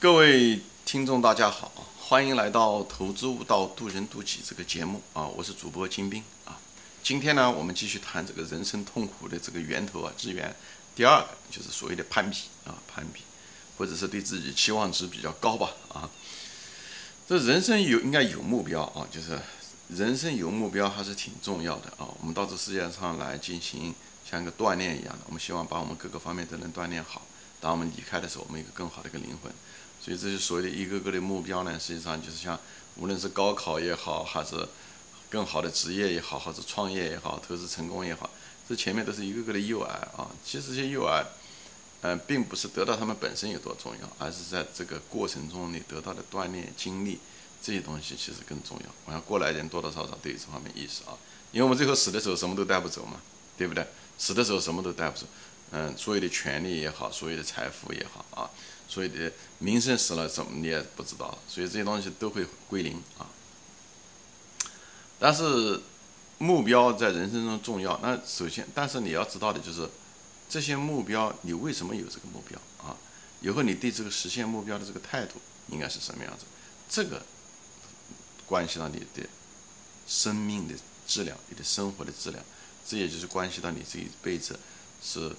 各位听众，大家好，欢迎来到《投资悟道，渡人渡己》这个节目啊，我是主播金兵啊。今天呢，我们继续谈这个人生痛苦的这个源头啊，资源。第二个就是所谓的攀比啊，攀比，或者是对自己期望值比较高吧啊。这人生有应该有目标啊，就是人生有目标还是挺重要的啊。我们到这世界上来进行像一个锻炼一样的，我们希望把我们各个方面都能锻炼好。当我们离开的时候，我们一个更好的一个灵魂。所以这些所谓的一个个的目标呢，实际上就是像无论是高考也好，还是更好的职业也好，或者创业也好，投资成功也好，这前面都是一个个的诱饵啊。其实这些诱饵，嗯，并不是得到他们本身有多重要，而是在这个过程中你得到的锻炼经历这些东西其实更重要。我想过来人多多少少都有这方面意识啊，因为我们最后死的时候什么都带不走嘛，对不对？死的时候什么都带不走，嗯，所有的权利也好，所有的财富也好啊。所以的名声死了，怎么你也不知道，所以这些东西都会归零啊。但是目标在人生中重要，那首先，但是你要知道的就是，这些目标你为什么有这个目标啊？以后你对这个实现目标的这个态度应该是什么样子？这个关系到你的生命的质量，你的生活的质量，这也就是关系到你这一辈子是。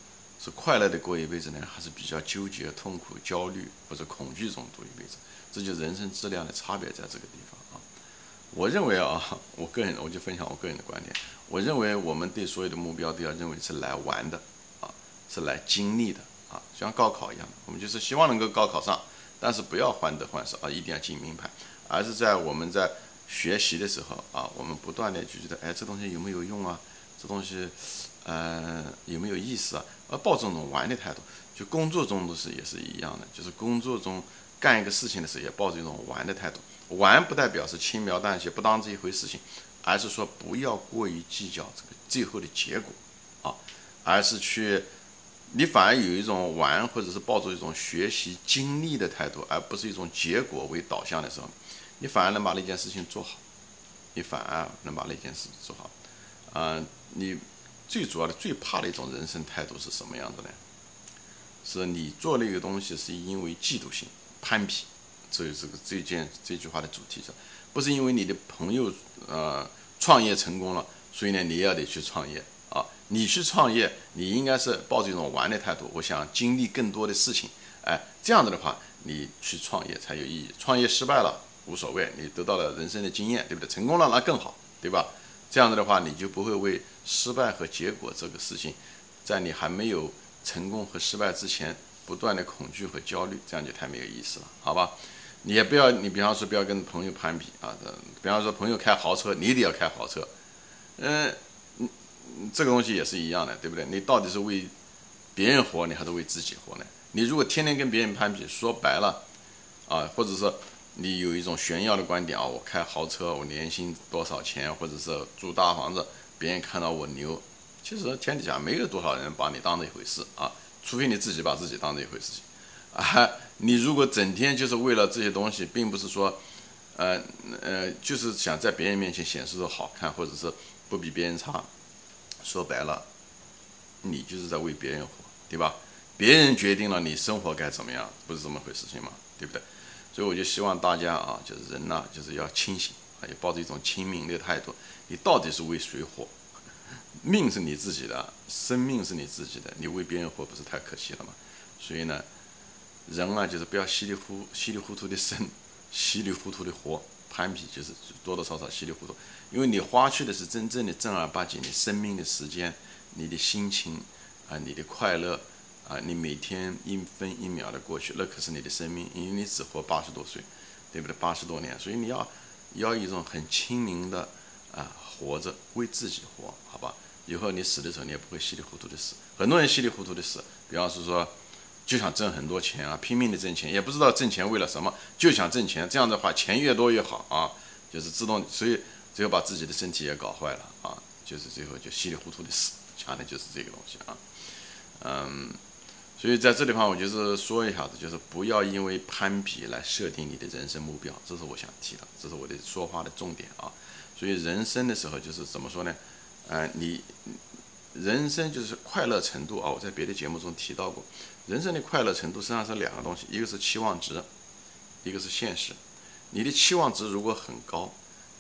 是快乐的过一辈子呢，还是比较纠结、痛苦、焦虑或者恐惧中度一辈子？这就人生质量的差别在这个地方啊。我认为啊，我个人我就分享我个人的观点。我认为我们对所有的目标都要认为是来玩的啊，是来经历的啊，像高考一样，我们就是希望能够高考上，但是不要患得患失啊，一定要进名牌，而是在我们在学习的时候啊，我们不断的就觉得，哎，这东西有没有用啊？这东西。呃，有没有意思啊？而抱这种玩的态度，就工作中都是也是一样的，就是工作中干一个事情的时候，也抱着一种玩的态度。玩不代表是轻描淡写，不当这一回事情，而是说不要过于计较这个最后的结果啊，而是去，你反而有一种玩或者是抱着一种学习经历的态度，而不是一种结果为导向的时候，你反而能把那件事情做好，你反而能把那件事做好，嗯，你。最主要的、最怕的一种人生态度是什么样的呢？是你做那个东西是因为嫉妒心、攀比，这这个这件这句话的主题是，不是因为你的朋友呃创业成功了，所以呢你也得去创业啊。你去创业，你应该是抱着一种玩的态度，我想经历更多的事情，哎，这样子的话，你去创业才有意义。创业失败了无所谓，你得到了人生的经验，对不对？成功了那更好，对吧？这样子的话，你就不会为失败和结果这个事情，在你还没有成功和失败之前，不断的恐惧和焦虑，这样就太没有意思了，好吧？你也不要，你比方说不要跟朋友攀比啊，比方说朋友开豪车，你得要开豪车，嗯，这个东西也是一样的，对不对？你到底是为别人活，你还是为自己活呢？你如果天天跟别人攀比，说白了，啊，或者说。你有一种炫耀的观点啊，我开豪车，我年薪多少钱，或者是住大房子，别人看到我牛，其实天底下没有多少人把你当这一回事啊，除非你自己把自己当这一回事情啊。你如果整天就是为了这些东西，并不是说，呃呃，就是想在别人面前显示的好看，或者是不比别人差，说白了，你就是在为别人活，对吧？别人决定了你生活该怎么样，不是这么回事情嘛，对不对？所以我就希望大家啊，就是人呐，就是要清醒啊，要抱着一种清明的态度。你到底是为谁活？命是你自己的，生命是你自己的，你为别人活不是太可惜了吗？所以呢，人啊，就是不要稀里糊稀里糊涂的生，稀里糊涂的活，攀比就是多多少少稀里糊涂，因为你花去的是真正的正儿八经的生命的时间，你的心情啊，你的快乐。啊，你每天一分一秒的过去，那可是你的生命，因为你只活八十多岁，对不对？八十多年，所以你要要一种很清明的啊，活着为自己活，好吧？以后你死的时候，你也不会稀里糊涂的死。很多人稀里糊涂的死，比方是说就想挣很多钱啊，拼命的挣钱，也不知道挣钱为了什么，就想挣钱。这样的话，钱越多越好啊，就是自动，所以最后把自己的身体也搞坏了啊，就是最后就稀里糊涂的死，讲的就是这个东西啊，嗯。所以在这地方，我就是说一下子，就是不要因为攀比来设定你的人生目标，这是我想提的，这是我的说话的重点啊。所以人生的时候就是怎么说呢？呃，你人生就是快乐程度啊。我在别的节目中提到过，人生的快乐程度实际上是两个东西，一个是期望值一个是现实。你的期望值如果很高，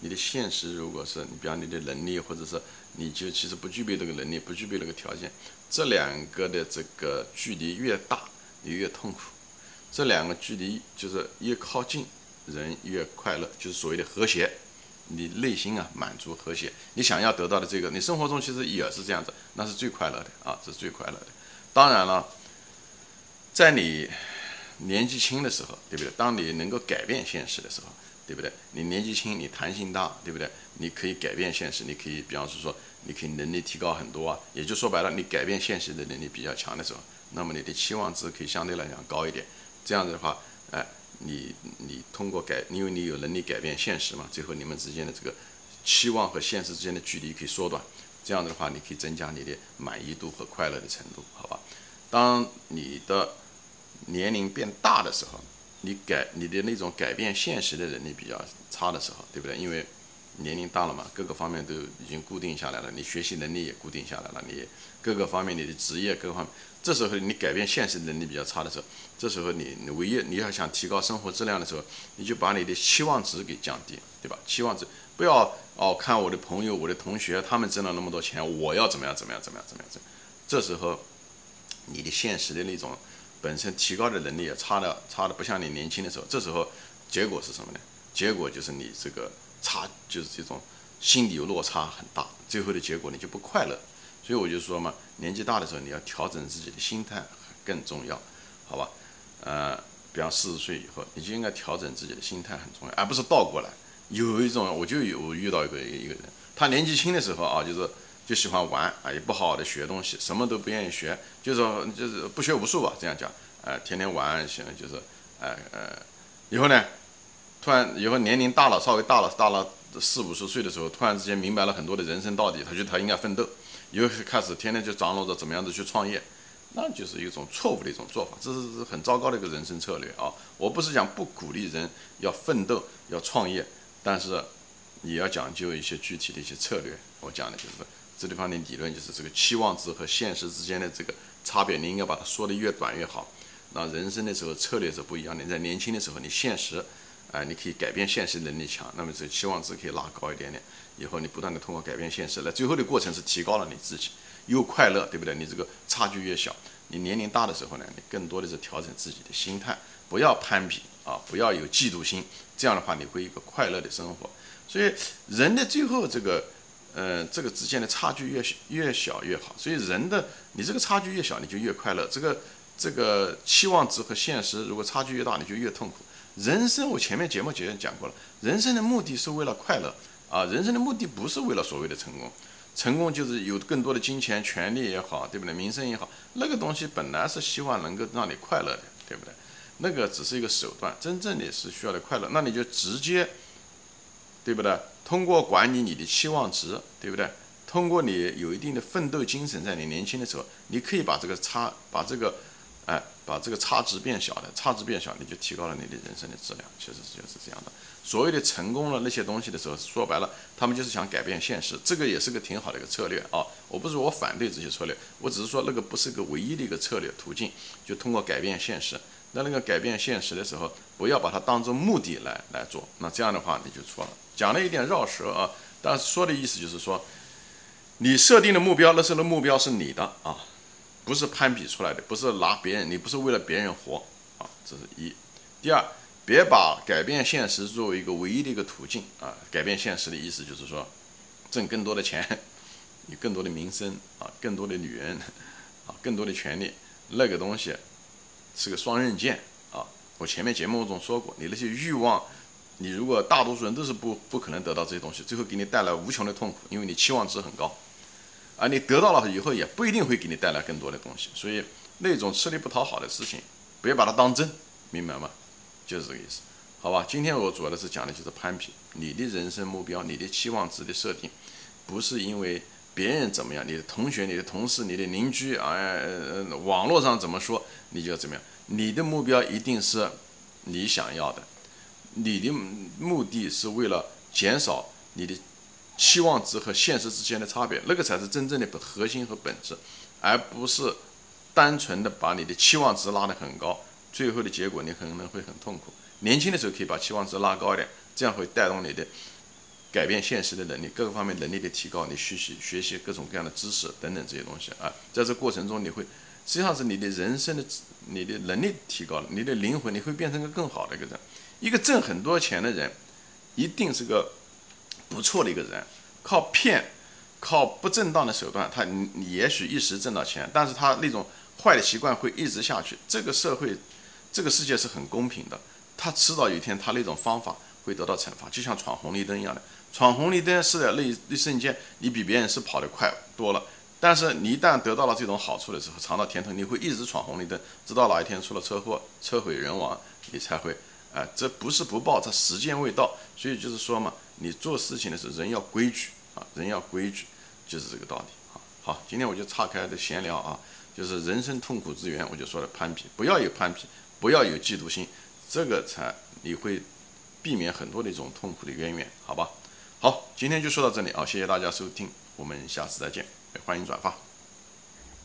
你的现实如果是你，比方你的能力，或者是你就其实不具备这个能力，不具备那个条件，这两个的这个距离越大，你越痛苦。这两个距离就是越靠近，人越快乐，就是所谓的和谐。你内心啊满足和谐，你想要得到的这个，你生活中其实也是这样子，那是最快乐的啊，是最快乐的。当然了，在你年纪轻的时候，对不对？当你能够改变现实的时候，对不对？你年纪轻，你弹性大，对不对？你可以改变现实，你可以，比方说，你可以能力提高很多啊。也就说白了，你改变现实的能力比较强的时候，那么你的期望值可以相对来讲高一点。这样子的话，哎。你你通过改，因为你有能力改变现实嘛，最后你们之间的这个期望和现实之间的距离可以缩短，这样的话你可以增加你的满意度和快乐的程度，好吧？当你的年龄变大的时候，你改你的那种改变现实的能力比较差的时候，对不对？因为年龄大了嘛，各个方面都已经固定下来了，你学习能力也固定下来了，你各个方面你的职业各方面。这时候你改变现实能力比较差的时候，这时候你你唯一你要想提高生活质量的时候，你就把你的期望值给降低，对吧？期望值不要哦，看我的朋友、我的同学他们挣了那么多钱，我要怎么样怎么样怎么样怎么样？这时候你的现实的那种本身提高的能力也差的差的不像你年轻的时候，这时候结果是什么呢？结果就是你这个差就是这种心理落差很大，最后的结果你就不快乐。所以我就说嘛，年纪大的时候你要调整自己的心态更重要，好吧？呃，比方四十岁以后，你就应该调整自己的心态很重要，而不是倒过来。有一种，我就有遇到一个一个人，他年纪轻的时候啊，就是就喜欢玩啊，也不好好的学东西，什么都不愿意学，就说就是不学无术吧，这样讲，呃，天天玩行，就是，呃呃，以后呢，突然以后年龄大了，稍微大了，大了四五十岁的时候，突然之间明白了很多的人生道理，他觉得他应该奋斗。又开始天天就张罗着怎么样子去创业，那就是一种错误的一种做法，这是很糟糕的一个人生策略啊！我不是讲不鼓励人要奋斗、要创业，但是你要讲究一些具体的一些策略。我讲的就是这地方的理论，就是这个期望值和现实之间的这个差别，你应该把它说的越短越好。那人生的时候策略是不一样的，在年轻的时候你现实。哎，你可以改变现实能力强，那么这期望值可以拉高一点点。以后你不断的通过改变现实，那最后的过程是提高了你自己，又快乐，对不对？你这个差距越小，你年龄大的时候呢，你更多的是调整自己的心态，不要攀比啊，不要有嫉妒心，这样的话你会一个快乐的生活。所以人的最后这个，呃，这个之间的差距越越小越好。所以人的你这个差距越小，你就越快乐。这个这个期望值和现实如果差距越大，你就越痛苦。人生，我前面节目节讲过了，人生的目的是为了快乐啊，人生的目的不是为了所谓的成功，成功就是有更多的金钱、权利也好，对不对？名声也好，那个东西本来是希望能够让你快乐的，对不对？那个只是一个手段，真正的是需要的快乐，那你就直接，对不对？通过管理你的期望值，对不对？通过你有一定的奋斗精神，在你年轻的时候，你可以把这个差，把这个。哎，把这个差值变小的，差值变小，你就提高了你的人生的质量。其实就是这样的。所谓的成功了那些东西的时候，说白了，他们就是想改变现实，这个也是个挺好的一个策略啊。我不是我反对这些策略，我只是说那个不是个唯一的一个策略途径，就通过改变现实。那那个改变现实的时候，不要把它当做目的来来做，那这样的话你就错了。讲了一点绕舌啊，但是说的意思就是说，你设定的目标，那时候的目标是你的啊。不是攀比出来的，不是拿别人，你不是为了别人活啊，这是一。第二，别把改变现实作为一个唯一的一个途径啊。改变现实的意思就是说，挣更多的钱，有更多的名声啊，更多的女人啊，更多的权利，那个东西是个双刃剑啊。我前面节目中说过，你那些欲望，你如果大多数人都是不不可能得到这些东西，最后给你带来无穷的痛苦，因为你期望值很高。啊，你得到了以后也不一定会给你带来更多的东西，所以那种吃力不讨好的事情，不要把它当真，明白吗？就是这个意思，好吧？今天我主要的是讲的就是攀比，你的人生目标、你的期望值的设定，不是因为别人怎么样，你的同学、你的同事、你的邻居啊，网络上怎么说，你就要怎么样。你的目标一定是你想要的，你的目的是为了减少你的。期望值和现实之间的差别，那个才是真正的核心和本质，而不是单纯的把你的期望值拉得很高，最后的结果你可能会很痛苦。年轻的时候可以把期望值拉高一点，这样会带动你的改变现实的能力，各个方面能力的提高，你学习学习各种各样的知识等等这些东西啊，在这过程中你会实际上是你的人生的你的能力提高了，你的灵魂你会变成一个更好的一个人。一个挣很多钱的人，一定是个不错的一个人，靠骗。靠不正当的手段，他你也许一时挣到钱，但是他那种坏的习惯会一直下去。这个社会，这个世界是很公平的，他迟早有一天他那种方法会得到惩罚，就像闯红绿灯一样的。闯红绿灯是在那一瞬间，你比别人是跑得快多了，但是你一旦得到了这种好处的时候，尝到甜头，你会一直闯红绿灯，直到哪一天出了车祸，车毁人亡，你才会，哎，这不是不报，这时间未到。所以就是说嘛，你做事情的时候，人要规矩。啊，人要规矩，就是这个道理啊。好，今天我就岔开的闲聊啊，就是人生痛苦之源，我就说了攀比，不要有攀比，不要有嫉妒心，这个才你会避免很多的一种痛苦的渊源，好吧？好，今天就说到这里啊，谢谢大家收听，我们下次再见，欢迎转发。